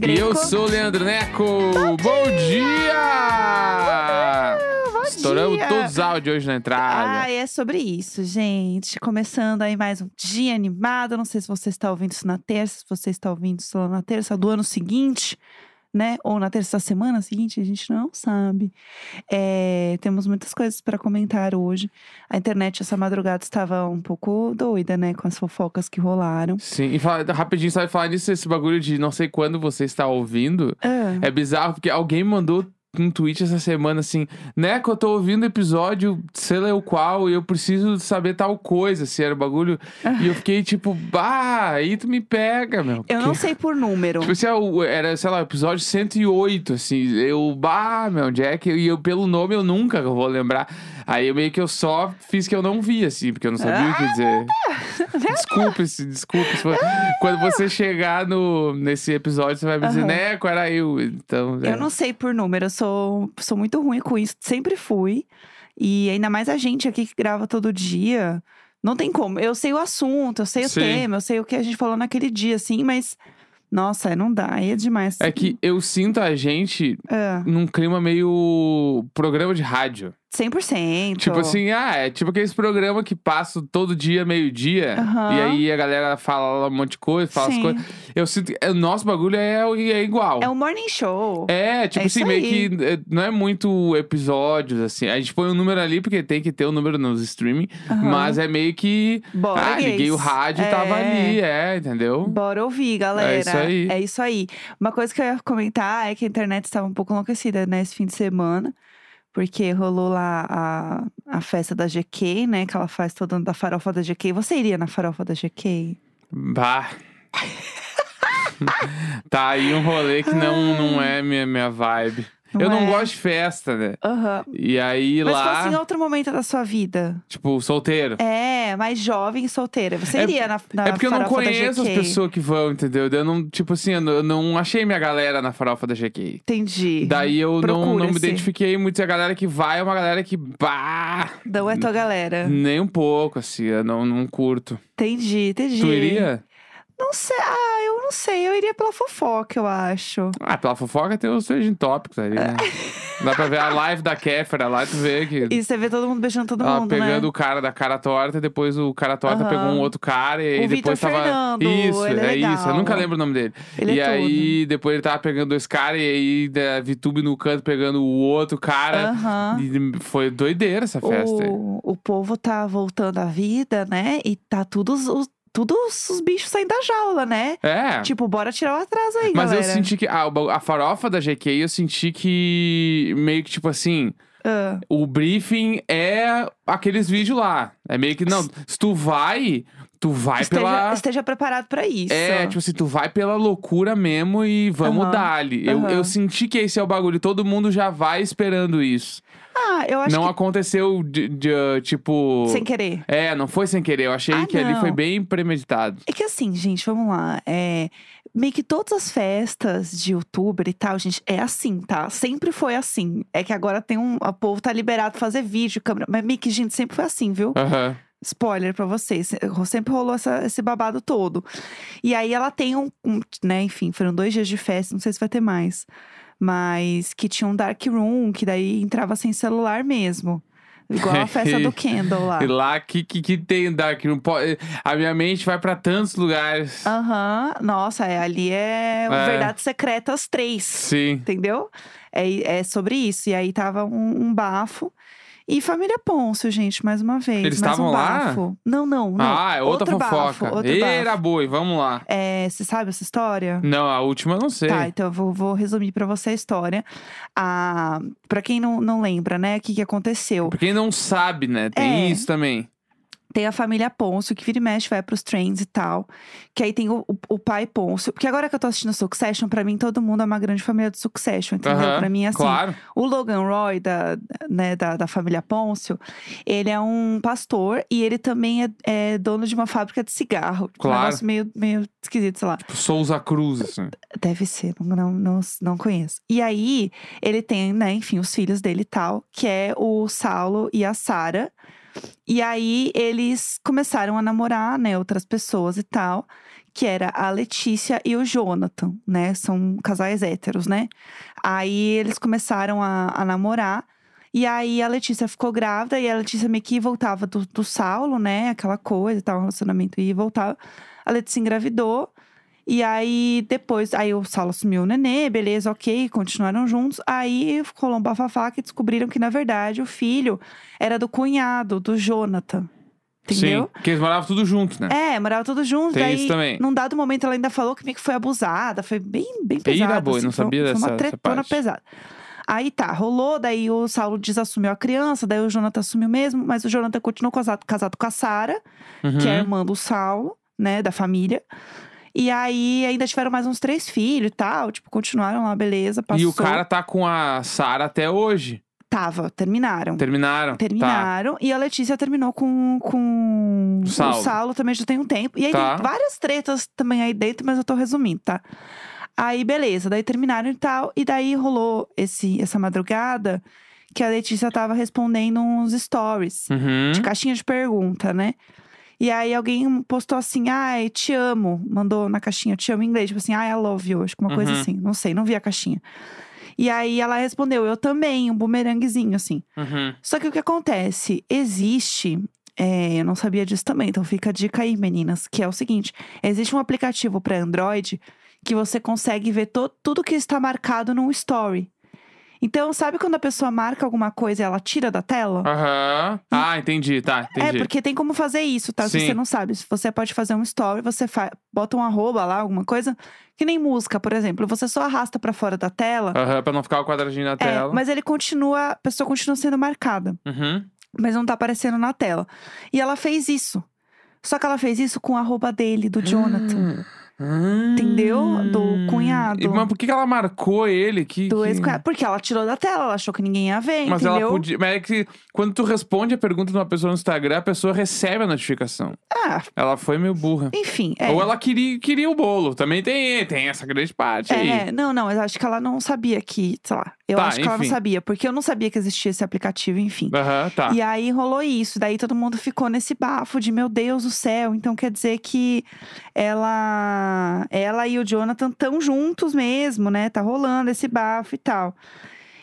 Greco. E eu sou o Leandro Neco. Bom, dia! Bom Estouramos dia! todos os áudios hoje na entrada. Ah, é sobre isso, gente. Começando aí mais um dia animado. Não sei se você está ouvindo isso na terça, se você está ouvindo isso na terça do ano seguinte, né? Ou na terça semana seguinte, a gente não sabe. É, temos muitas coisas para comentar hoje. A internet essa madrugada estava um pouco doida, né? Com as fofocas que rolaram. Sim, e fala, rapidinho, sabe falar nisso, esse bagulho de não sei quando você está ouvindo. Ah, É bizarro, porque alguém mandou um tweet essa semana assim, Neco, eu tô ouvindo episódio, sei lá o qual, e eu preciso saber tal coisa, se era o bagulho. E eu fiquei tipo, bah, aí tu me pega, meu. eu não sei por número. Tipo assim, era, sei lá, episódio 108, assim. Eu, bah, meu, Jack, e eu, pelo nome eu nunca vou lembrar. Aí eu meio que eu só fiz que eu não vi, assim, porque eu não sabia o que dizer. Desculpe, se- desculpe. se Quando você chegar no, nesse episódio, você vai me dizer, Aham. Neco, era eu. Então, é. Eu não sei por número, eu sou, sou muito ruim com isso, sempre fui. E ainda mais a gente aqui que grava todo dia. Não tem como. Eu sei o assunto, eu sei o Sim. tema, eu sei o que a gente falou naquele dia, assim, mas. Nossa, não dá, aí é demais. É que eu sinto a gente Ah, num clima meio programa de rádio. 100%. Tipo assim, ah, é tipo aqueles programas que passam todo dia, meio-dia. Aham. E aí a galera fala um monte de coisa, fala as Sim. coisas. Eu sinto que o nosso bagulho é, é igual. É um morning show. É, tipo É assim, meio aí. que é, não é muito episódios, assim. A gente põe um número ali, porque tem que ter o um número nos streaming. Aham. Mas é meio que. Bora, ah, liguei gays. o rádio e É. tava ali, é, entendeu? Bora ouvir, galera. É isso aí. É isso aí. Uma coisa que eu ia comentar é que a internet estava um pouco enlouquecida, né, esse fim de semana. Porque rolou lá a, a festa da GK, né? Que ela faz toda da farofa da GK. Você iria na farofa da GK? Bah. tá aí um rolê que não, não é minha, minha vibe. Não eu não é? gosto de festa, né? Aham. E aí Mas lá, fosse em outro momento da sua vida. tipo, solteiro. É, mais jovem e solteira. Você É- iria na, na É porque eu não conheço as pessoas que vão, entendeu? Eu não, tipo assim, eu não, não achei minha galera na farofa da GK. Entendi. Daí eu não, não me identifiquei muito. A galera que vai é uma galera que. Bah! Não é tua galera. Nem um pouco, assim. Eu não, não curto. Entendi, entendi. Tu iria? Não sei. Ah, eu não sei. Eu iria pela fofoca, eu acho. Ah, pela fofoca tem os trending tópicos ali, né? Dá pra ver a live da Kéfera lá, tu vê que. E você vê todo mundo beijando todo Ela mundo, pegando né? o cara da cara torta, depois o cara torta Aham. pegou um outro cara e aí O depois Vitor tava. Fernando, isso, ele é isso. Eu legal. nunca lembro o nome dele. Ele e é aí depois ele tava pegando dois caras e aí da VTube no canto pegando o outro cara. Aham. E foi doideira essa festa. aí. O, o povo tá voltando à vida, né? E tá todos os, todos os bichos saindo da jaula, né? É. Tipo, bora tirar o atraso aí, Mas galera. eu senti que. A, a farofa da GQ, eu senti que. Meio que, tipo assim. Ah, O briefing é aqueles vídeos lá. É meio que. Não, se tu vai. Tu vai esteja, pela. esteja preparado pra isso. É, tipo assim, tu vai pela loucura mesmo e vamos Aham, dar-lhe. Eu, aham. eu senti que esse é o bagulho. Todo mundo já vai esperando isso. Ah, eu acho não que aconteceu de, de, tipo. sem querer. É, não foi sem querer. Eu achei Ah, que ali não. foi bem premeditado. É que assim, gente, vamos lá. É, meio que todas as festas de youtuber e tal, gente, é assim, tá? Sempre foi assim. É que agora tem um. O povo tá liberado pra fazer vídeo, câmera. Mas meio que, gente, sempre foi assim, viu? Aham. Spoiler pra vocês. se- Sempre rolou essa- esse babado todo. E aí ela tem um, um, né, enfim, foram dois dias de festa, não sei se vai ter mais. Mas que tinha um dark room, que daí entrava sem celular mesmo. Igual a festa do Kendall lá. E lá, que, que, que tem Dark? Não pode... A minha mente vai pra tantos lugares. Aham, nossa, é, ali é, o É. Verdades Secretas 3. Sim. Entendeu? É, é sobre isso. E aí tava um, um bafo. E família Pôncio, gente, mais uma vez. Eles mais estavam um lá? Não, não, não. Ah, é outra outro fofoca. Bafo, outro Eira bafo. boi, vamos lá. É, você sabe essa história? Não, a última eu não sei. Tá, então eu vou, vou resumir pra você a história. Ah, pra quem não, não lembra, né, o que, que aconteceu? Pra quem não sabe, né? Tem É. isso também. Tem a família Pôncio, que vira e mexe, vai pros trends e tal. Que aí tem o, o, o pai Pôncio. Porque agora que eu tô assistindo Succession, pra mim todo mundo é uma grande família do Succession, entendeu? Aham, Pra mim, assim, Claro. o Logan Roy, da, né, da, da família Pôncio, ele é um pastor e ele também é, é dono de uma fábrica de cigarro. Um Claro. negócio meio, meio esquisito, sei lá. Tipo, Souza Cruz, assim. Deve ser, não, não, não, não conheço. E aí, ele tem, né, enfim, os filhos dele e tal, que é o Saulo e a Sara. E aí, eles começaram a namorar, né, outras pessoas e tal. que era a Letícia e o Jonathan, né? São casais héteros, né? Aí eles começaram a, a namorar. E aí a Letícia ficou grávida e a Letícia meio que voltava do, do Saulo, né? Aquela coisa tal, um relacionamento e voltava. A Letícia engravidou. E aí, depois, aí o Saulo assumiu o nenê, beleza, ok, continuaram juntos. Aí rolou um bafafá que descobriram que, na verdade, o filho era do cunhado, do Jonathan. Entendeu? Sim, porque eles moravam tudo juntos, né? É, morava todos juntos. Tem daí, isso também. num dado momento, ela ainda falou que meio que foi abusada. Foi bem, bem Eita, pesado. boi, assim, não foi- sabia foi dessa- uma dessa tretona pesada. Aí tá, rolou, daí o Saulo desassumiu a criança, daí o Jonathan assumiu mesmo, mas o Jonathan continuou casado, casado com a Sara, que é a Uhum. irmã do Saulo, né, da família. E aí ainda tiveram mais uns três filhos e tal, tipo, continuaram lá, beleza, passou. E o cara tá com a Sara até hoje. Tava, terminaram. Terminaram? Tá. Terminaram. E a Letícia terminou com, com O Saulo. o Saulo também já tem um tempo. E aí Tá. tem várias tretas também aí dentro, mas eu tô resumindo, tá? Aí, beleza, daí terminaram e tal. E daí rolou esse, essa madrugada que a Letícia tava respondendo uns stories Tá. Uhum. de caixinha de pergunta, né? E aí alguém postou assim, ai, te amo. Mandou na caixinha, te amo em inglês. Tipo assim, ai, I love you. Acho que uma coisa Uhum. assim. Não sei, não vi a caixinha. E aí ela respondeu, eu também, um bumeranguezinho, assim. Uhum. Só que o que acontece? Existe. é, eu não sabia disso também, então fica a dica aí, meninas. Que é o seguinte: existe um aplicativo para Android que você consegue ver to- tudo que está marcado num story. Então, sabe quando a pessoa marca alguma coisa e ela tira da tela? Aham. Ah, entendi, tá, É, entendi. porque tem como fazer isso, tá? Se Sim. você não sabe, se você pode fazer um story, você fa- bota um arroba lá, alguma coisa, que nem música, por exemplo. Você só arrasta pra fora da tela. Aham, pra não ficar o quadradinho na é, tela. mas ele continua, a pessoa continua sendo marcada. Uhum. mas não tá aparecendo na tela. E ela fez isso. Só que ela fez isso com o arroba dele, do Jonathan. Hum. Entendeu? Do cunhado. E, mas por que ela marcou ele? Que, Do que... ex Porque ela tirou da tela, ela achou que ninguém ia ver, Mas entendeu? ela podia. Mas é que quando tu responde a pergunta de uma pessoa no Instagram, a pessoa recebe a notificação. Ah, Ela foi meio burra. enfim. É. Ou ela queria, queria o bolo. Também tem, tem essa grande parte aí. É, não, não, mas acho que ela não sabia que, sei lá. Eu Tá, acho que ela não enfim. sabia, porque eu não sabia que existia esse aplicativo, enfim. Aham, tá. E aí rolou isso, daí todo mundo ficou nesse bafo de meu Deus do céu. Então quer dizer que ela, ela e o Jonathan estão juntos mesmo, né? Tá rolando esse bafo e tal.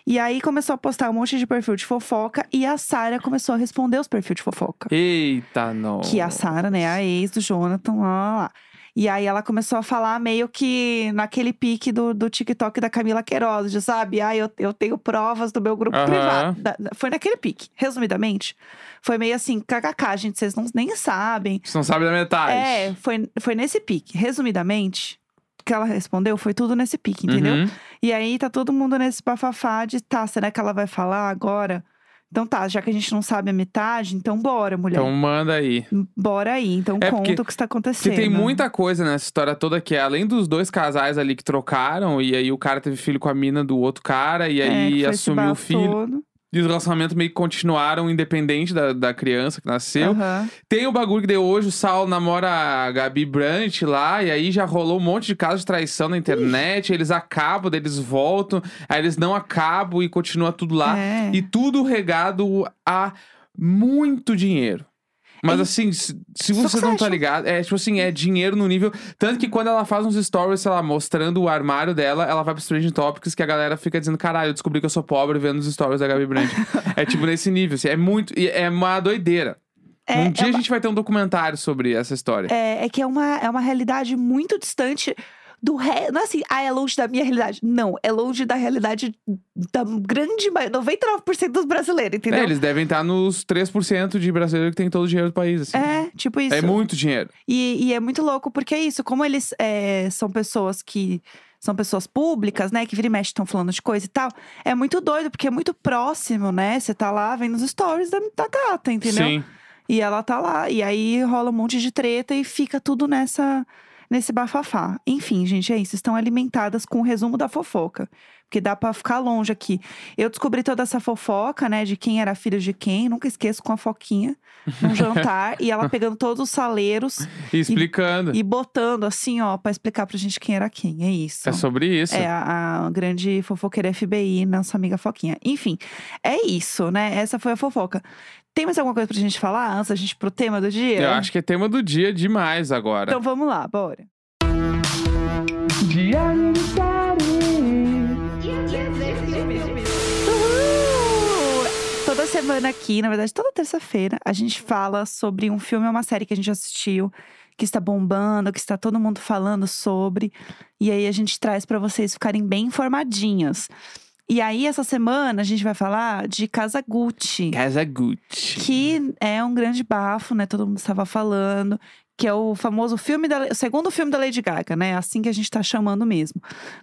E aí começou a postar um monte de perfil de fofoca e a Sara começou a responder os perfis de fofoca. Eita, não. Que a Sara, né, a ex do Jonathan, lá, lá, lá. E aí ela começou a falar meio que naquele pique do, do TikTok da Camila Queiroz, de, sabe? Ah, eu, eu tenho provas do meu grupo Aham. privado. Da- foi naquele pique, resumidamente. Foi meio assim, kkk, gente, vocês não, nem sabem. Você não sabe da metade. É, foi, foi nesse pique. Resumidamente, que ela respondeu foi tudo nesse pique, entendeu? Uhum. E aí tá todo mundo nesse bafafá de, tá, será que ela vai falar agora? Então tá, já que a gente não sabe a metade, então bora, mulher. Então manda aí. Bora aí, então É, conta o que está Porque acontecendo. tem muita coisa nessa história toda que é além dos dois casais ali que trocaram, e aí o cara teve filho com a mina do outro cara, e É, que aí esse assumiu o filho. todo. E os relacionamentos meio que continuaram independente da, da criança que nasceu. Aham. Tem o bagulho que deu hoje, o Saulo namora a Gabi Brandt lá, e aí já rolou um monte de casos de traição na internet, eles acabam, eles voltam, aí eles não acabam e continua tudo lá. É. E tudo regado a muito dinheiro. Mas É assim, se, se você não tá ligado, é tipo assim, é dinheiro no nível. Tanto que quando ela faz uns stories, sei lá, mostrando o armário dela, ela vai pros Trending Topics que a galera fica dizendo: caralho, eu descobri que eu sou pobre vendo os stories da Gabi Brandt. é tipo nesse nível, assim, é muito. É uma doideira. É, um dia é a uma- gente vai ter um documentário sobre essa história. É, é que é uma, é uma realidade muito distante do resto. Não é assim, ah, é longe da minha realidade. Não, é longe da realidade da grande maioria, 99% dos brasileiros, É, entendeu? eles devem estar nos 3% de brasileiro que tem todo o dinheiro do país. Assim. É, tipo isso. É muito dinheiro. E, e é muito louco, porque é isso, como eles é, são pessoas que. São pessoas públicas, né? Que vira e mexe estão falando de coisa e tal. É muito doido, porque é muito próximo, né? Você tá lá vendo os stories da, da gata, entendeu? Sim. E ela tá lá. E aí rola um monte de treta e fica tudo nessa nesse bafafá. Enfim, gente, é isso. Estão alimentadas com o resumo da fofoca. Porque dá pra ficar longe aqui. Eu descobri toda essa fofoca, né? De quem era filho de quem. Nunca esqueço com a Foquinha. Num jantar. e ela pegando todos os saleiros E explicando. e botando assim, ó, pra explicar pra gente quem era quem. É isso. É sobre isso. É a, a grande fofoqueira FBI, nossa amiga Foquinha. Enfim, é isso, né? Essa foi a fofoca. Tem mais alguma coisa pra gente falar antes da gente ir pro tema do dia? Eu acho que é tema do dia demais agora. Então vamos lá, bora. Toda semana aqui, na verdade, toda terça-feira, a gente fala sobre um filme ou uma série que a gente assistiu, que está bombando, que está todo mundo falando sobre. E aí a gente traz para vocês ficarem bem informadinhos. E aí, essa semana, a gente vai falar de Casa Gucci. Casa Gucci. Que é um grande bafo, né? Todo mundo estava falando. Que é o famoso filme da. O segundo filme da Lady Gaga, né? Assim que a gente tá chamando mesmo.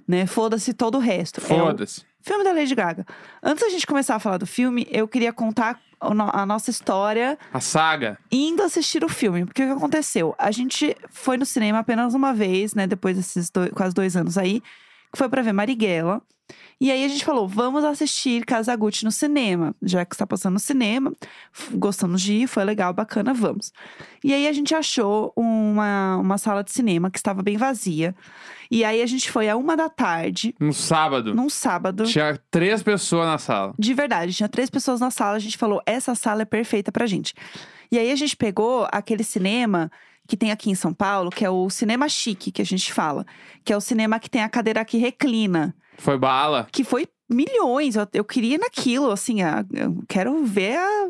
Né? Foda-se todo o resto. É o Foda-se. filme da Lady Gaga. Antes da gente começar a falar do filme, eu queria contar a nossa história A saga. indo assistir o filme. Porque o que aconteceu? A gente foi no cinema apenas uma vez, né? Depois desses dois, quase dois anos aí, que foi pra ver Marighella. E aí a gente falou, vamos assistir Casa Gucci no cinema, já que está passando no cinema. Gostamos de ir, foi legal, bacana, vamos. E aí a gente achou uma, uma sala de cinema que estava bem vazia. E aí a gente foi a uma da tarde, No sábado. num sábado. Tinha três pessoas na sala. De verdade, tinha três pessoas na sala, a gente falou, essa sala é perfeita pra gente. E aí a gente pegou aquele cinema que tem aqui em São Paulo, que é o cinema chique, que a gente fala. Que é o cinema que tem a cadeira que reclina. Foi bala. Que foi milhões, eu, eu queria naquilo, assim, a- eu quero ver a,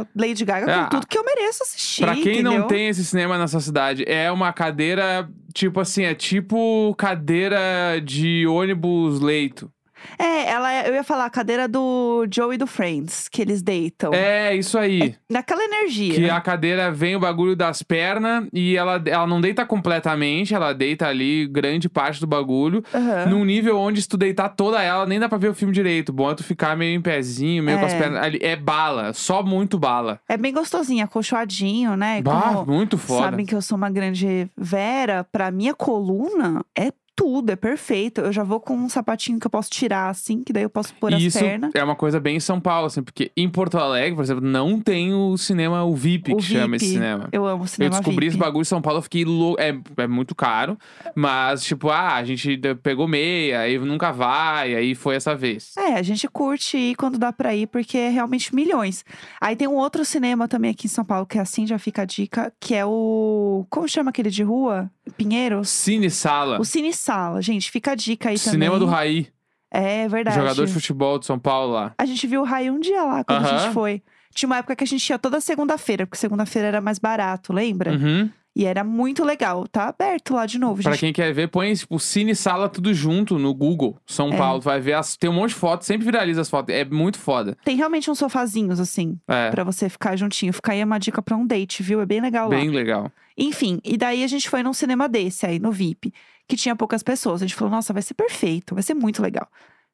a Lady Gaga É, com tudo que eu mereço assistir, Pra quem entendeu? não tem esse cinema na sua cidade, é uma cadeira, tipo assim, é tipo cadeira de ônibus leito. É, ela, é- eu ia falar a cadeira do Joe e do Friends, que eles deitam. É, isso aí. Naquela energia. Que a cadeira vem o bagulho das pernas e ela, ela não deita completamente, ela deita ali grande parte do bagulho. Aham. Num nível onde, se tu deitar toda ela, nem dá pra ver o filme direito. Bom é tu ficar meio em pezinho, meio com as É. pernas. Ali, é bala, só muito bala. É bem gostosinho, acolchoadinho, né? Bah, Como muito foda. sabem que eu sou uma grande Vera, pra minha coluna é tudo, é perfeito. Eu já vou com um sapatinho que eu posso tirar assim, que daí eu posso pôr E as isso pernas. é uma coisa bem em São Paulo, assim, porque em Porto Alegre, por exemplo, não tem o cinema, o VIP, O que chama esse VIP. cinema. Eu amo Eu cinema descobri VIP. esse bagulho em São Paulo, eu fiquei louco. É, é muito caro, mas, tipo, ah, a gente pegou meia, aí nunca vai, aí foi essa vez. É, a gente curte ir quando dá pra ir, porque é realmente milhões. Aí tem um outro cinema também aqui em São Paulo, que é assim, já fica a dica, que é o. Como chama aquele de rua? Pinheiros? Cine Sala, O Cine Sala, gente, fica a dica aí cinema também. do Raí, É verdade. jogador de futebol de São Paulo lá. A gente viu o Raio um dia lá, quando a gente foi. Tinha uma época que a gente ia toda segunda-feira, porque segunda-feira era mais barato, lembra? Uhum. E era muito legal. Tá aberto lá de novo, Pra gente. quem quer ver, põe tipo Cine Sala tudo junto no Google, São É. Paulo. Tu vai ver, as, tem um monte de fotos, sempre viraliza as fotos. É muito foda. Tem realmente uns sofazinhos, assim, É, pra você ficar juntinho. Fica aí uma dica pra um date, viu? É bem legal lá. bem legal. Enfim, e daí a gente foi num cinema desse aí, no VIP, que tinha poucas pessoas. A gente falou, nossa, vai ser perfeito, vai ser muito legal.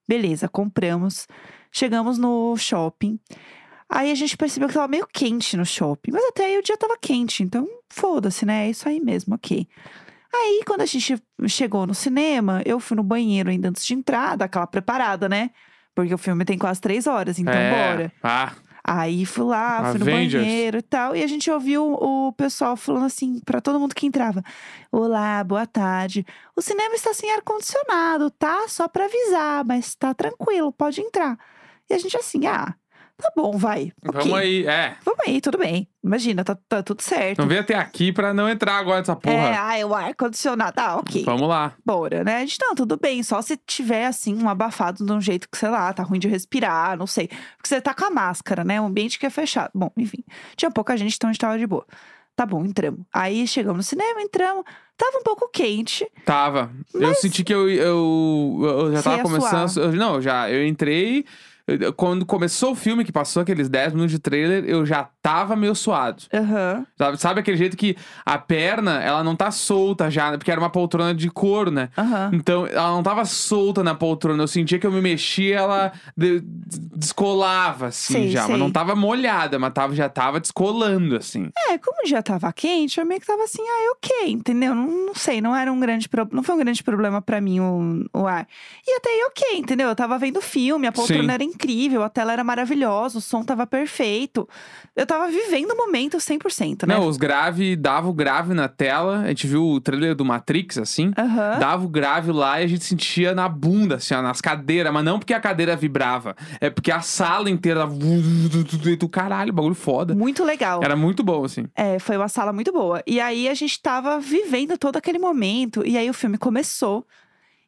Beleza, compramos. Chegamos no shopping. Aí a gente percebeu que tava meio quente no shopping. Mas até aí o dia tava quente, então foda-se, né? É isso aí mesmo, ok. Aí, quando a gente chegou no cinema, eu fui no banheiro ainda antes de entrar, daquela preparada, né? Porque o filme tem quase três horas, então é. bora. Ah, Aí fui lá, fui no Avengers. banheiro e tal. E a gente ouviu o pessoal falando assim, pra todo mundo que entrava: Olá, boa tarde. O cinema está sem ar-condicionado, tá? Só pra avisar, mas tá tranquilo, pode entrar. E a gente assim, ah, tá bom, vai. ok. vamos aí. É, Vamos aí, tudo bem. Imagina, tá, tá tudo certo. não veio até aqui pra não entrar agora nessa É, porra. ah, é o ar-condicionado. Tá, ok. Vamos lá. Bora, né? A gente, não, tudo bem. Só se tiver, assim, um abafado de um jeito que, sei lá, tá ruim de respirar, não sei. Porque você tá com a máscara, né? Um ambiente que é fechado. Bom, enfim. Tinha pouca gente, então a gente tava de boa. Tá bom, entramos. Aí chegamos no cinema, entramos. Tava um pouco quente. Tava. Eu senti que eu, eu, eu já tava começando. eu- não, já. Eu entrei. Eu- Quando começou o filme, que passou aqueles 10 minutos de trailer, eu já tava meio suado. Aham. Sabe, sabe aquele jeito que a perna, ela não tá solta já, né? Porque era uma poltrona de couro, né? Aham. Então, ela não tava solta na poltrona. Eu sentia que eu me mexia, ela de- descolava, assim, Sei, já. sei. Mas não tava molhada, mas tava, já tava descolando, assim. É, como já tava quente, eu meio que tava assim, ah, ok, entendeu? Não, não sei, não era um grande problema. Não foi um grande problema pra mim o, o ar. E até aí, ok, entendeu? Eu tava vendo filme, a poltrona Sim. era incrível, a tela era maravilhosa, o som tava perfeito. Eu tava vivendo o momento 100%, né? Não, os grave, dava o grave na tela. A gente viu o trailer do Matrix, assim. Aham. Dava o grave lá e a gente sentia na bunda, assim, ó, nas cadeiras. Mas não porque a cadeira vibrava. É porque a sala inteira. Do caralho, bagulho foda. Muito legal. Era muito bom, assim. É, foi uma sala muito boa. E aí a gente tava vivendo todo aquele momento. E aí o filme começou.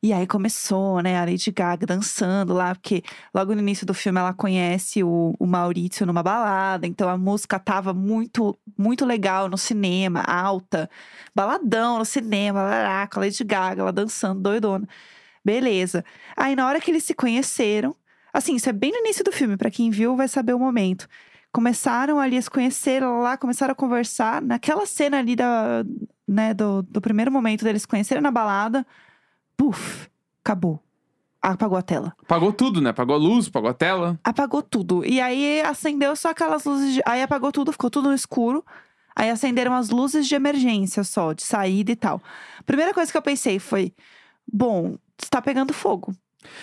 E aí começou, né, a Lady Gaga dançando lá, porque logo no início do filme ela conhece o, o Maurício numa balada, então a música tava muito, muito legal no cinema, alta, baladão no cinema, lá, com a Lady Gaga, ela dançando, doidona. Beleza. Aí na hora que eles se conheceram, assim, isso é bem no início do filme, pra quem viu vai saber o momento. Começaram ali a se conhecer lá, começaram a conversar. Naquela cena ali da, né, do, do primeiro momento deles conhecerem na balada, puf, acabou. Apagou a tela. Apagou tudo, né? Apagou a luz, apagou a tela. Apagou tudo. E aí acendeu só aquelas luzes. De... Aí apagou tudo, ficou tudo no escuro. Aí acenderam as luzes de emergência só, de saída e tal. Primeira coisa que eu pensei foi: bom, está pegando fogo.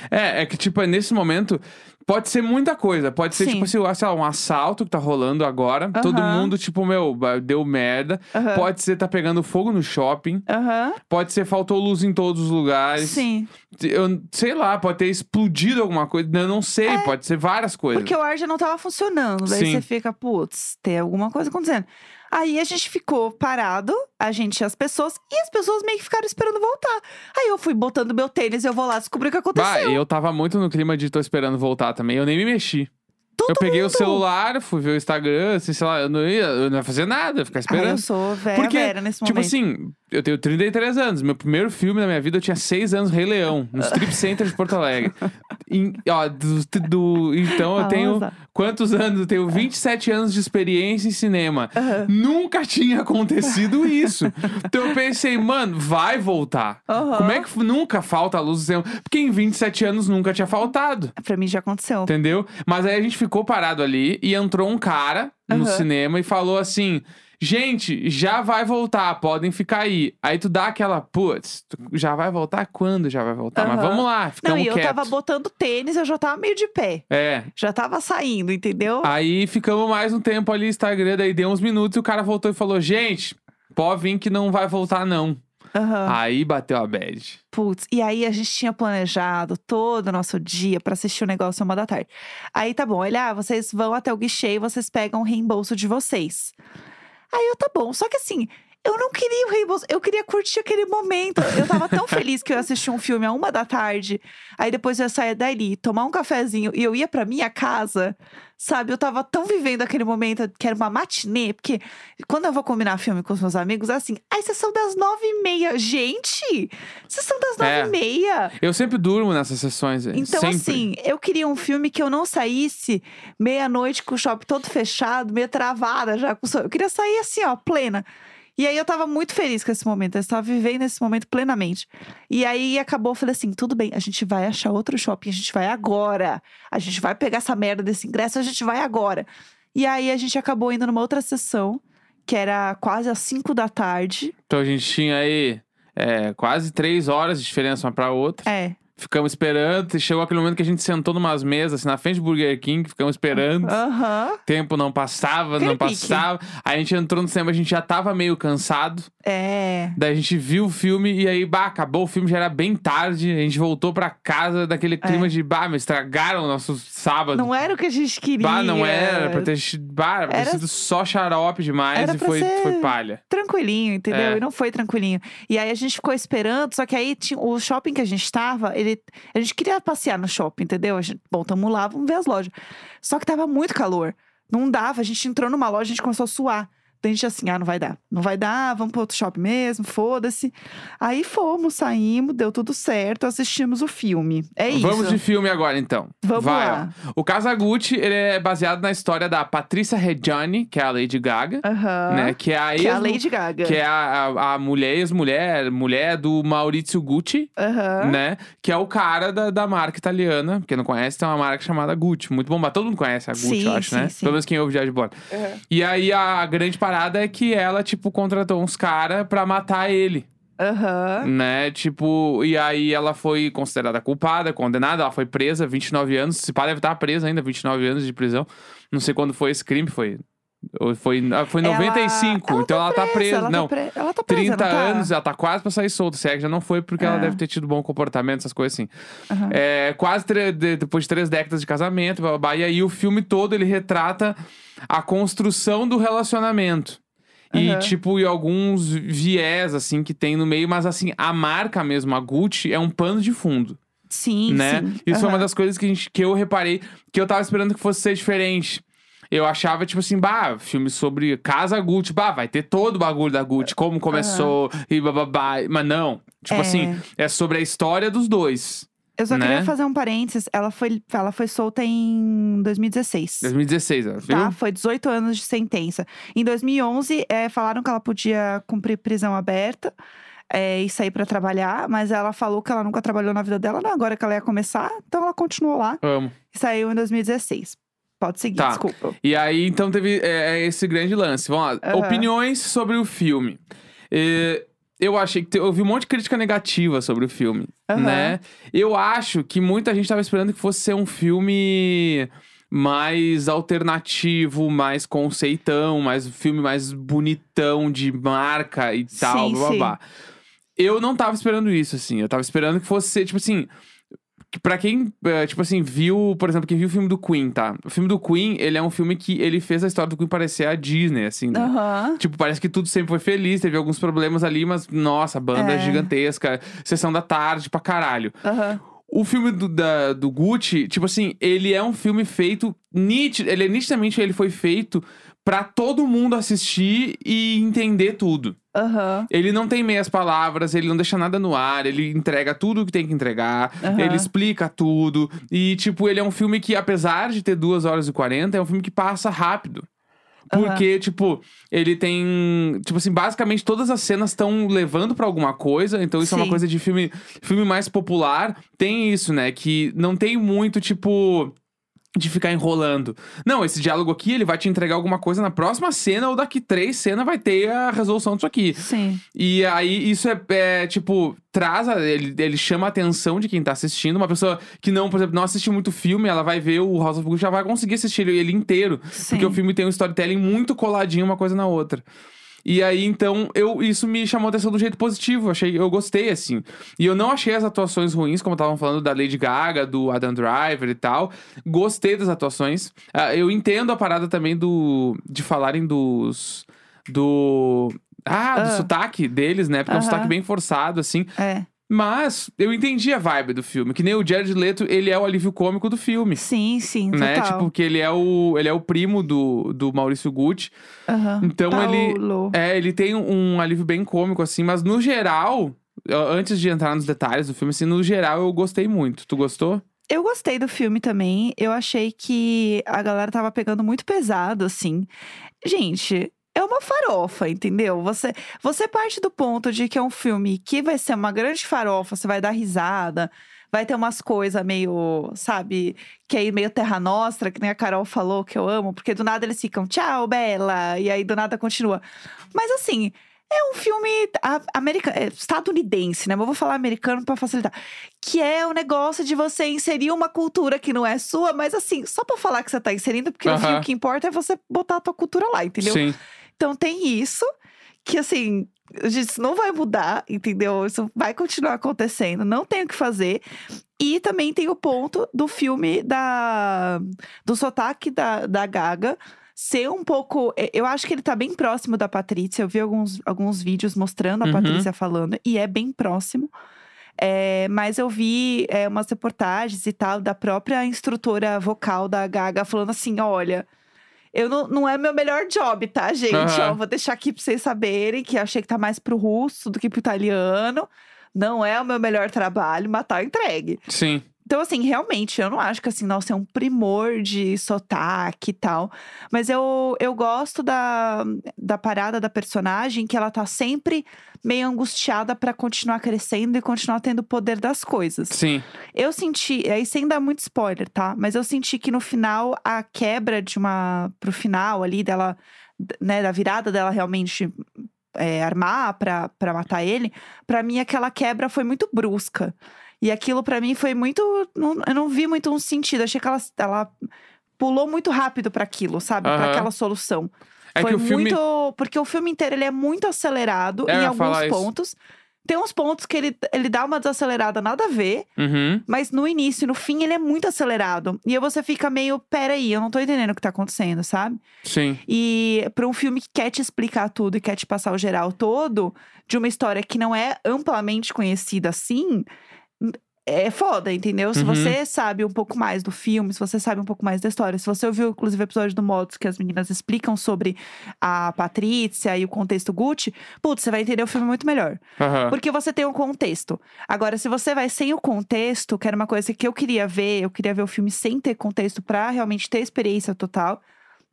É, é que, tipo, é nesse momento, pode ser muita coisa. Pode ser, Sim. tipo assim, sei lá, um assalto que tá rolando agora. Todo Aham. mundo, tipo, meu, deu merda. Aham. Pode ser tá pegando fogo no shopping. Aham. Pode ser faltou luz em todos os lugares. Sim. Eu sei lá, pode ter explodido alguma coisa. Eu não sei, pode ser várias coisas. É, Porque o ar já não tava funcionando. Daí Sim. você fica, putz, tem alguma coisa acontecendo. Aí a gente ficou parado, a gente e as pessoas, e as pessoas meio que ficaram esperando voltar. Aí eu fui botando meu tênis, eu vou lá descobrir o que aconteceu. Bah, eu tava muito no clima de tô esperando voltar também. Eu nem me mexi. Todo eu peguei o mundo. celular, fui ver o Instagram, assim, sei lá, eu não ia, eu não ia fazer nada, ficar esperando. eu sou velha, Porque, velha nesse tipo momento. assim, eu tenho 33 anos. Meu primeiro filme na minha vida eu tinha 6 anos, Rei Leão, no Strip Center de Porto Alegre. Em- ó, do, do- então eu Ah, tenho. Quantos anos? Eu tenho 27 anos de experiência em cinema. Aham. Nunca tinha acontecido isso. então eu pensei, mano, vai voltar. Aham. Como é que nunca falta a luz do cinema? Porque em 27 anos nunca tinha faltado. Pra mim já aconteceu. Entendeu? Mas aí a gente ficou parado ali e entrou um cara no Aham. cinema e falou assim: Gente, já vai voltar, podem ficar aí. Aí tu dá aquela, putz, já vai voltar? Quando já vai voltar? Mas Aham. vamos lá, Não, ficamos e eu quietos. tava botando tênis, eu já tava meio de pé. É. Já tava saindo, entendeu? Aí ficamos mais um tempo ali, Instagram, daí deu uns minutos e o cara voltou e falou: Gente, pode vir que não vai voltar, não. Aham. Aí bateu a bad. Putz, e aí a gente tinha planejado todo o nosso dia pra assistir o negócio uma da tarde. Aí tá bom, ele, ah, vocês vão até o guichê e vocês pegam o reembolso de vocês. Aí eu, tá bom. Só que assim, eu não queria o reembolso, eu queria curtir aquele momento. Eu tava tão feliz que eu ia assistir um filme a uma da tarde. Aí depois eu ia sair dali, tomar um cafezinho e eu ia pra minha casa. Sabe, eu tava tão vivendo aquele momento que era uma matinê, porque quando eu vou combinar filme com os meus amigos, é assim, ai, sessão das nove e meia. Gente, sessão das nove É. e meia. Eu sempre durmo nessas sessões. Então, sempre. assim, eu queria um filme que eu não saísse meia-noite com o shopping todo fechado, meio travada já. Com o. Eu queria sair assim, ó, plena. E aí eu tava muito feliz com esse momento. Eu estava vivendo esse momento plenamente. E aí acabou, eu falei assim: tudo bem, a gente vai achar outro shopping, a gente vai agora. A gente vai pegar essa merda desse ingresso, a gente vai agora. E aí a gente acabou indo numa outra sessão, que era quase às 5 da tarde. Então a gente tinha aí é, quase três horas de diferença uma pra outra. É. Ficamos esperando. e Chegou aquele momento que a gente sentou numas mesas, assim, na frente do Burger King, ficamos esperando. Aham. Tempo não passava, Aquele não pique. passava. Aí a gente entrou no cinema, a gente já tava meio cansado. É. Daí a gente viu o filme e aí, bah, acabou o filme, já era bem tarde. A gente voltou pra casa daquele clima de, bah, me estragaram o nosso sábado. É. Não era o que a gente queria. Bah, não era. Pra ter, bah, era pra ter Era- sido só xarope demais Era e pra foi, ser- foi palha. tranquilinho, entendeu? É. E não foi tranquilinho. E aí a gente ficou esperando, só que aí tinha, o shopping que a gente tava, ele, a gente queria passear no shopping, entendeu? A gente, bom, tamo lá, vamos ver as lojas. Só que tava muito calor. Não dava, a gente entrou numa loja, a gente começou a suar. A gente assim, ah, não vai dar. Não vai dar, vamos pro outro shopping mesmo, foda-se. Aí fomos, saímos, deu tudo certo, assistimos o filme. É isso. Vamos de filme agora, então. Vamos Vai, lá. ó. O Kazaguchi, ele é baseado na história da Patrícia Reggiani, que é a Lady Gaga, Aham. né? Que é a Que é a ex- Lady Gaga. Que é a, a, a mulher, ex-mulher, mulher do Maurizio Gucci, Aham. né? Que é o cara da, da marca italiana. Quem não conhece, tem uma marca chamada Gucci. Muito bom, mas todo mundo conhece a Gucci, Sim, eu acho, sim, né? sim. Pelo menos quem ouve Diário de Bordo. Aham. E aí a grande parada é que ela, tipo, contratou uns caras pra matar ele. Aham. né? Tipo, e aí ela foi considerada culpada, condenada, ela foi presa, 29 anos. Se pá, deve estar presa ainda, 29 anos de prisão. Não sei quando foi esse crime, foi. Foi, ah, foi Ela- 95, ela então ela tá presa. Ela não, tá, pre... ela tá presa, 30 não tá? anos, ela tá quase pra sair solta. Se é que já não foi porque ela É. deve ter tido bom comportamento, essas coisas assim. Aham. É, quase tre- de- depois de três décadas de casamento, blá, blá, blá, e aí o filme todo ele retrata a construção do relacionamento. E, Aham. tipo, e alguns viés, assim, que tem no meio, mas assim, a marca mesmo, a Gucci, é um pano de fundo, Sim, né? sim. Isso foi uma Aham. das coisas que, a gente, que eu reparei, que eu tava esperando que fosse ser diferente. Eu achava, tipo assim, bah, filme sobre casa Gucci, bah, vai ter todo o bagulho da Gucci, como começou, e bababá. Mas não. Tipo É. assim, é sobre a história dos dois. Eu só né? queria fazer um parênteses. Ela foi, ela foi solta em 2016. 2016, ó, viu? Tá? Foi 18 anos de sentença. Em 2011, eh, falaram que ela podia cumprir prisão aberta eh, e sair pra trabalhar, mas ela falou que ela nunca trabalhou na vida dela, não, agora que ela ia começar, então ela continuou lá Amo. e saiu em 2016. Pode seguir, Tá. desculpa. E aí, então, teve é, é esse grande lance. Vamos lá. Aham. Opiniões sobre o filme. É, eu achei que. te- Eu vi um monte de crítica negativa sobre o filme, Aham. né? Eu acho que muita gente tava esperando que fosse ser um filme mais alternativo, mais conceitão, mais um filme mais bonitão de marca e tal, Sim, blá, blá, blá. Eu não tava esperando isso, assim. Eu tava esperando que fosse ser, tipo assim. Pra quem, eh, tipo assim, viu, por exemplo, quem viu o filme do Queen, tá? O filme do Queen, ele é um filme que ele fez a história do Queen parecer a Disney, assim, né? Aham. Tipo, parece que tudo sempre foi feliz, teve alguns problemas ali, mas, nossa, banda É. gigantesca, sessão da tarde pra caralho. Aham. O filme do, da- do Gucci, tipo assim, ele é um filme feito. Nit, ele é nitidamente ele foi feito pra todo mundo assistir e entender tudo. Aham. Ele não tem meias palavras, ele não deixa nada no ar, ele entrega tudo o que tem que entregar, Aham. ele explica tudo. E, tipo, ele é um filme que, apesar de ter 2 horas e 40, é um filme que passa rápido. Porque, tipo, ele tem. Tipo assim, basicamente todas as cenas estão levando pra alguma coisa. Então, isso é uma Sim. coisa de filme, filme mais popular. Tem isso, né? Que não tem muito, tipo. De ficar enrolando. Não, esse diálogo aqui, ele vai te entregar alguma coisa na próxima cena, ou daqui três cenas vai ter a resolução disso aqui. Sim. E aí, isso é, é, tipo, traz, a- ele, ele chama a atenção de quem tá assistindo. Uma pessoa que não, por exemplo, não assistiu muito filme, ela vai ver o House of Gucci, já vai conseguir assistir ele inteiro. Sim. Porque o filme tem um storytelling muito coladinho uma coisa na outra. E aí, então, eu, isso me chamou a atenção do jeito positivo. Achei, eu gostei, assim. E eu não achei as atuações ruins, como estavam falando da Lady Gaga, do Adam Driver e tal. Gostei das atuações. Ah, eu entendo a parada também do. de falarem dos. Do. Ah, do Ah. sotaque deles, né? Porque é um sotaque bem forçado, assim. É. Mas eu entendi a vibe do filme. Que nem o Jared Leto, ele é o alívio cômico do filme. Sim, sim, Né? total. Tipo, que ele é o, ele é o primo do, do Maurício Gucci. Aham. Então ele. Paulo. É, ele tem um alívio bem cômico, assim, mas no geral, antes de entrar nos detalhes do filme, assim, no geral eu gostei muito. Tu gostou? Eu gostei do filme também. Eu achei que a galera tava pegando muito pesado, assim. Gente, é uma farofa, entendeu? Você, você parte do ponto de que é um filme que vai ser uma grande farofa, você vai dar risada, vai ter umas coisas meio, sabe, que aí meio terra nostra, que nem a Carol falou, que eu amo, porque do nada eles ficam, tchau, Bela, e aí do nada continua. Mas assim. É um filme americano, estadunidense, né? Mas eu vou falar americano pra facilitar. Que é o negócio de você inserir uma cultura que não é sua, mas assim, só pra falar que você tá inserindo, porque Aham. fim o que importa é você botar a tua cultura lá, entendeu? Sim. Então tem isso, que assim, isso não vai mudar, entendeu? Isso vai continuar acontecendo, não tem o que fazer. E também tem o ponto do filme da do sotaque da, da Gaga ser um pouco. e- Eu acho que ele tá bem próximo da Patrícia. Eu vi alguns, alguns vídeos mostrando a Uhum. Patrícia falando, e é bem próximo. É, mas eu vi é, umas reportagens e tal da própria instrutora vocal da Gaga falando assim: olha. Eu não, não é meu melhor job, tá, gente? Aham. Ó, vou deixar aqui pra vocês saberem que eu achei que tá mais pro russo do que pro italiano. Não é o meu melhor trabalho, mas tá entregue. Sim. Então, assim, realmente, eu não acho que, assim, nossa, é um primor de sotaque e tal. Mas eu, eu gosto da, da parada da personagem, que ela tá sempre meio angustiada pra continuar crescendo e continuar tendo o poder das coisas. Sim. Eu senti, aí sem dar muito spoiler, tá? Mas eu senti que no final, a quebra de uma. pro final ali dela, né, da virada dela realmente é, armar pra matar ele, pra mim aquela quebra foi muito brusca. E aquilo pra mim foi muito. não- eu não vi muito um sentido. Achei que ela, ela pulou muito rápido pra aquilo, sabe? Pra Aham. aquela solução. É foi que o filme. muito. Porque o filme inteiro ele é muito acelerado É, eu em alguns falar isso. pontos. Tem uns pontos que ele, ele dá uma desacelerada, nada a ver. Uhum. Mas no início, no fim, ele é muito acelerado. E aí você fica meio, peraí, eu não tô entendendo o que tá acontecendo, sabe? Sim. E pra um filme que quer te explicar tudo e quer te passar o geral todo, de uma história que não é amplamente conhecida assim, é foda, entendeu? Se Uhum. você sabe um pouco mais do filme, se você sabe um pouco mais da história, se você ouviu, inclusive, o episódio do Modus que as meninas explicam sobre a Patrícia e o contexto Gucci, putz, você vai entender o filme muito melhor. Aham. Porque você tem um contexto. Agora, se você vai sem o contexto, que era uma coisa que eu queria ver, eu queria ver o filme sem ter contexto pra realmente ter experiência total.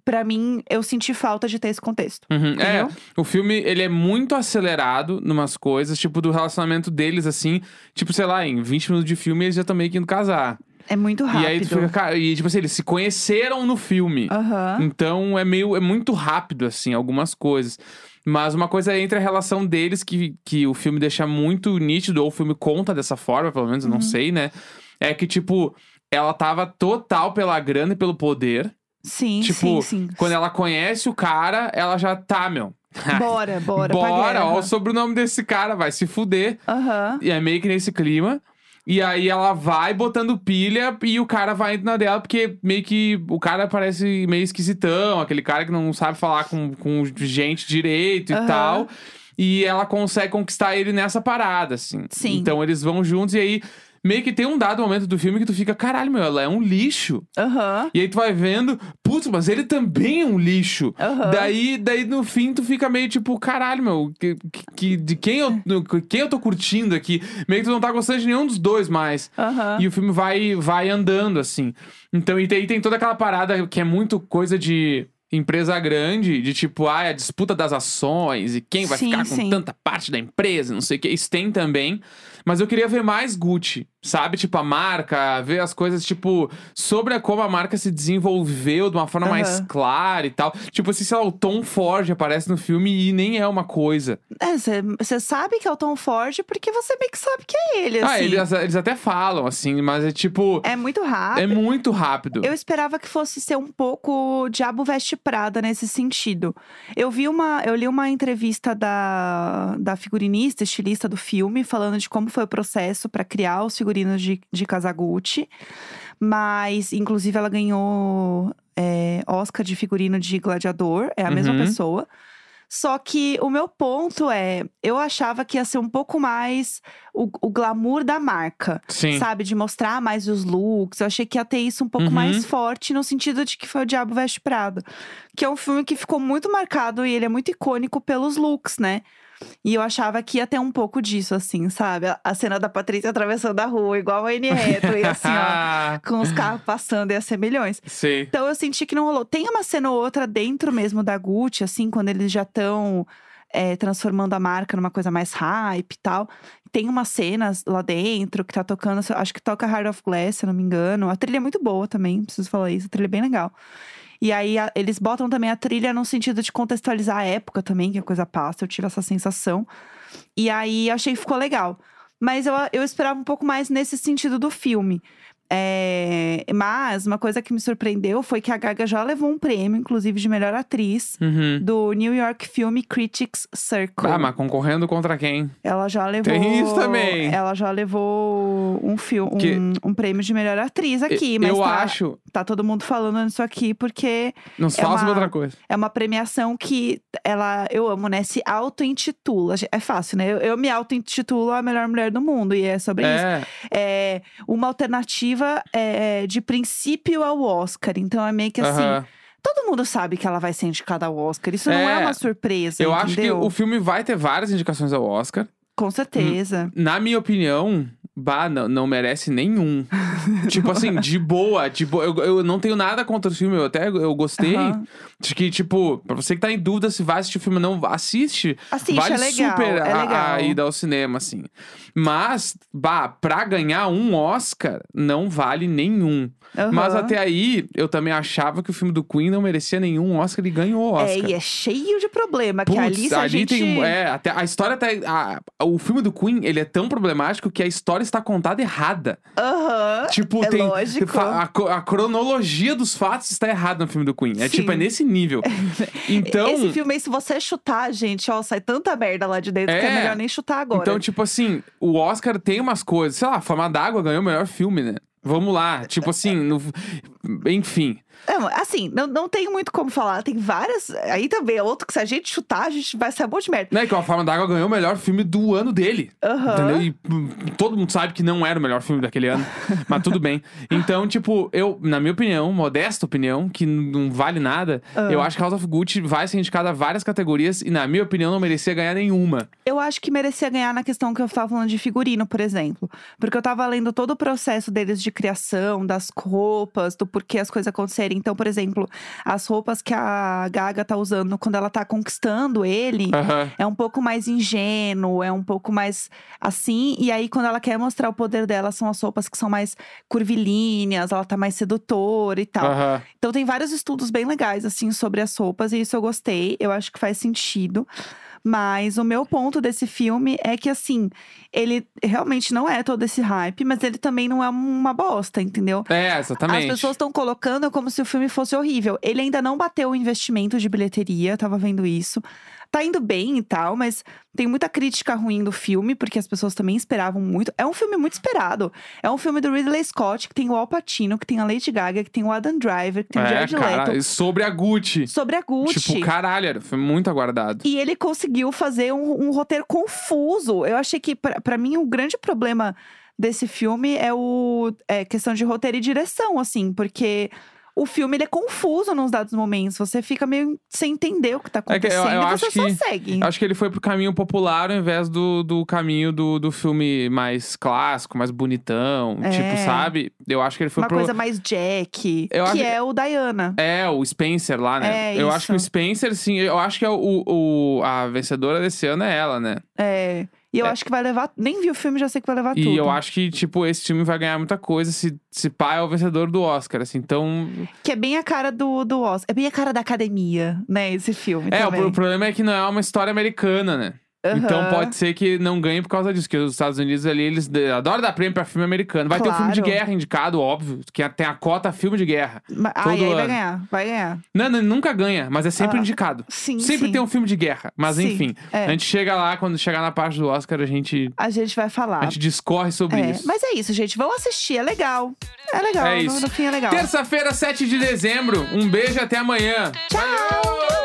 Pra mim, eu senti falta de ter esse contexto. Uhum. É, o filme, ele é muito acelerado numas coisas, tipo, do relacionamento deles, assim. Tipo, sei lá, em 20 minutos de filme eles já estão meio que indo casar. É muito rápido. E aí tu fica, cara, e tipo assim, eles se conheceram no filme. Aham. Então é meio, é muito rápido, assim, algumas coisas. Mas uma coisa é entre a relação deles que, que o filme deixa muito nítido, ou o filme conta dessa forma, pelo menos, eu não Uhum. sei, né? É que, tipo, ela tava total pela grana e pelo poder. Sim, Tipo, sim, sim. Quando ela conhece o cara, ela já tá, meu. Bora, bora, Bora, ó, o sobrenome desse cara vai se fuder. Aham. E é meio que nesse clima. E aí ela vai botando pilha e o cara vai indo na dela, porque meio que o cara parece meio esquisitão, aquele cara que não sabe falar com, com gente direito e Aham. tal. E ela consegue conquistar ele nessa parada, assim. Sim. Então eles vão juntos e aí meio que tem um dado momento do filme que tu fica, caralho, meu, ela é um lixo. Aham. E aí tu vai vendo, putz, mas ele também é um lixo. Aham. Daí, daí no fim tu fica meio tipo, caralho, meu, que, que- de quem eu, quem eu tô curtindo aqui? Meio que tu não tá gostando de nenhum dos dois mais. Aham. E o filme vai, vai andando, assim. Então, e tem, tem toda aquela parada que é muito coisa de empresa grande, de tipo, ah, a disputa das ações e quem vai Sim, ficar com sim. tanta parte da empresa, não sei o que. Isso tem também. Mas eu queria ver mais Gucci, sabe? Tipo, a marca, ver as coisas, tipo, sobre a- como a marca se desenvolveu de uma forma mais Aham. clara e tal. Tipo, assim, sei lá, o Tom Ford aparece no filme e nem é uma coisa. Você sabe que é o Tom Ford porque você meio que sabe que é ele, Ah, assim. eles, eles até falam, assim, mas é tipo. É muito rápido. É muito rápido. Eu esperava que fosse ser um pouco Diabo Veste Prada nesse sentido. Eu vi uma, eu li uma entrevista da, da figurinista, estilista do filme, falando de como foi o processo para criar os figurinos de, de Kazaguchi. Mas, inclusive, ela ganhou é, Oscar de figurino de gladiador, é a mesma Uhum. pessoa. Só que o meu ponto é, eu achava que ia ser um pouco mais o, o glamour da marca Sim. sabe? De mostrar mais os looks. Eu achei que ia ter isso um pouco Uhum. mais forte, no sentido de que foi o Diabo Veste Prado. Que é um filme que ficou muito marcado e ele é muito icônico pelos looks, né? E eu achava que ia ter um pouco disso, assim, sabe? A, cena da Patrícia atravessando a rua, igual a Anne Hathaway, assim, ó. Com os carros passando, ia ser milhões. Sei. Então eu senti que não rolou. Tem uma cena ou outra dentro mesmo da Gucci, assim, quando eles já estão transformando a marca numa coisa mais hype e tal. Tem umas cenas lá dentro que tá tocando, acho que toca Heart of Glass, se eu não me engano. A trilha é muito boa também, preciso falar isso, a trilha é bem legal. E aí a- eles botam também a trilha no sentido de contextualizar a época também, que a coisa passa, eu tive essa sensação. E aí achei que ficou legal. Mas eu, eu esperava um pouco mais nesse sentido do filme. É, mas uma coisa que me surpreendeu foi que a Gaga já levou um prêmio, inclusive de melhor atriz, Uhum. do New York Film Critics Circle. Ah, mas concorrendo contra quem? Ela já levou. Tem isso também. Ela já levou um filme, Que- um, um prêmio de melhor atriz aqui. mas eu tá, acho. tá todo mundo falando isso aqui porque Não se é fala sobre outra coisa. é uma premiação que ela, eu amo, né? Se auto-intitula. É fácil, né? Eu, eu me auto-intitulo a melhor mulher do mundo e é sobre isso. É. É uma alternativa é, de princípio ao Oscar. Então é meio que assim. Todo mundo sabe que ela vai ser indicada ao Oscar. Isso não é É. uma surpresa. Eu acho que entendeu? o filme vai ter várias indicações ao Oscar. Com certeza. Na minha opinião, bah, não, não merece nenhum. tipo assim, de boa. Tipo, eu, eu não tenho nada contra o filme, eu até eu gostei. Aham. De que, tipo, pra você que tá em dúvida se vai assistir o filme ou não, assiste. Assiste, vale é legal, super é a- legal. a, ida ao cinema, assim. Mas, bah, pra ganhar um Oscar, não vale nenhum. Mas Aham. até aí, eu também achava que o filme do Queen não merecia nenhum Oscar e ganhou Oscar. É, e é cheio de problema, que Putz, ali se a gente... tem. É, até a história tá. a- o filme do Queen, ele é tão problemático que a história está contada errada. Aham, Tipo, é tem. lógico. A, a cronologia dos fatos está errada no filme do Queen. É Sim. tipo, é nesse nível. Então. Esse filme aí, se você chutar, gente, ó, sai tanta merda lá de dentro que é É. melhor nem chutar agora. Então, tipo assim, o Oscar tem umas coisas. Sei lá, Forma d'Água ganhou o melhor filme, né? Vamos lá. Tipo assim, no- enfim. Não, assim, não, não tem muito como falar. Tem várias. Aí também é outro que se a gente chutar, a gente vai sair um monte de merda. Não é que a Forma d'Água ganhou o melhor filme do ano dele. Aham. Entendeu? E hum, todo mundo sabe que não era o melhor filme daquele ano. mas tudo bem. Então, tipo, eu, na minha opinião, modesta opinião, que n- não vale nada, Ah. eu acho que House of Gucci vai ser indicada a várias categorias e, na minha opinião, não merecia ganhar nenhuma. Eu acho que merecia ganhar na questão que eu tava falando de figurino, por exemplo. Porque eu tava lendo todo o processo deles de criação, das roupas, do porquê as coisas acontecerem. Então, por exemplo, as roupas que a Gaga tá usando quando ela tá conquistando ele. É um pouco mais ingênuo, é um pouco mais assim. E aí, quando ela quer mostrar o poder dela, são as roupas que são mais curvilíneas, ela tá mais sedutora e tal. Então tem vários estudos bem legais, assim, sobre as roupas, e isso eu gostei, eu acho que faz sentido. Mas o meu ponto desse filme é que, assim, ele realmente não é todo esse hype, mas ele também não é uma bosta, entendeu? É, exatamente. As pessoas estão colocando como se o filme fosse horrível. Ele ainda não bateu o investimento de bilheteria, tava vendo isso. Tá indo bem e tal, mas tem muita crítica ruim do filme, porque as pessoas também esperavam muito. É um filme muito esperado. É um filme do Ridley Scott, que tem o Al Pacino, que tem a Lady Gaga, que tem o Adam Driver, que tem o É, Jared cara, Leto. sobre a Gucci. Sobre a Gucci. Tipo, caralho, era- foi muito aguardado. E ele conseguiu fazer um, um roteiro confuso. Eu achei que, pra pra mim, o grande problema desse filme é o é questão de roteiro e direção, assim, porque o filme ele é confuso nos dados momentos. Você fica meio sem entender o que tá É que eu- acontecendo eu e acho você só que- segue. Acho que ele foi pro caminho popular ao invés do, do caminho do, do filme mais clássico, mais bonitão. É. Tipo, sabe? Eu acho que ele foi Uma pro. coisa mais Jack, Eu que acho- é o Diana. É, o Spencer lá, né? É, eu acho que o isso. Spencer, sim, eu acho que é o, o- a vencedora desse ano é ela, né? É. E eu É. acho que vai levar. Nem vi o filme, já sei que vai levar E tudo. eu acho que, tipo, esse filme vai ganhar muita coisa se, se pá é o vencedor do Oscar, assim. Então. Que é bem a cara do, do Oscar. É bem a cara da academia, né? Esse filme. É, o, o problema é que não é uma história americana, né? Então Aham. pode ser que não ganhe por causa disso, porque os Estados Unidos ali, eles adoram dar prêmio pra filme americano. Vai ter um filme de Claro. guerra indicado, óbvio, que tem a cota filme de guerra. Ma- Ah, todo e aí vai ano. ganhar, vai ganhar. Não, não, nunca ganha, mas é sempre Ah, indicado. Sim, Sempre sim. tem um filme de guerra. Mas Sim, enfim, é. a gente chega lá, quando chegar na parte do Oscar, a gente, A gente vai falar. a gente discorre sobre É, isso. mas é isso, gente. Vão assistir, é legal. É legal, É no- isso. no fim é legal. Terça-feira, 7 de dezembro. Um beijo e até amanhã. Tchau!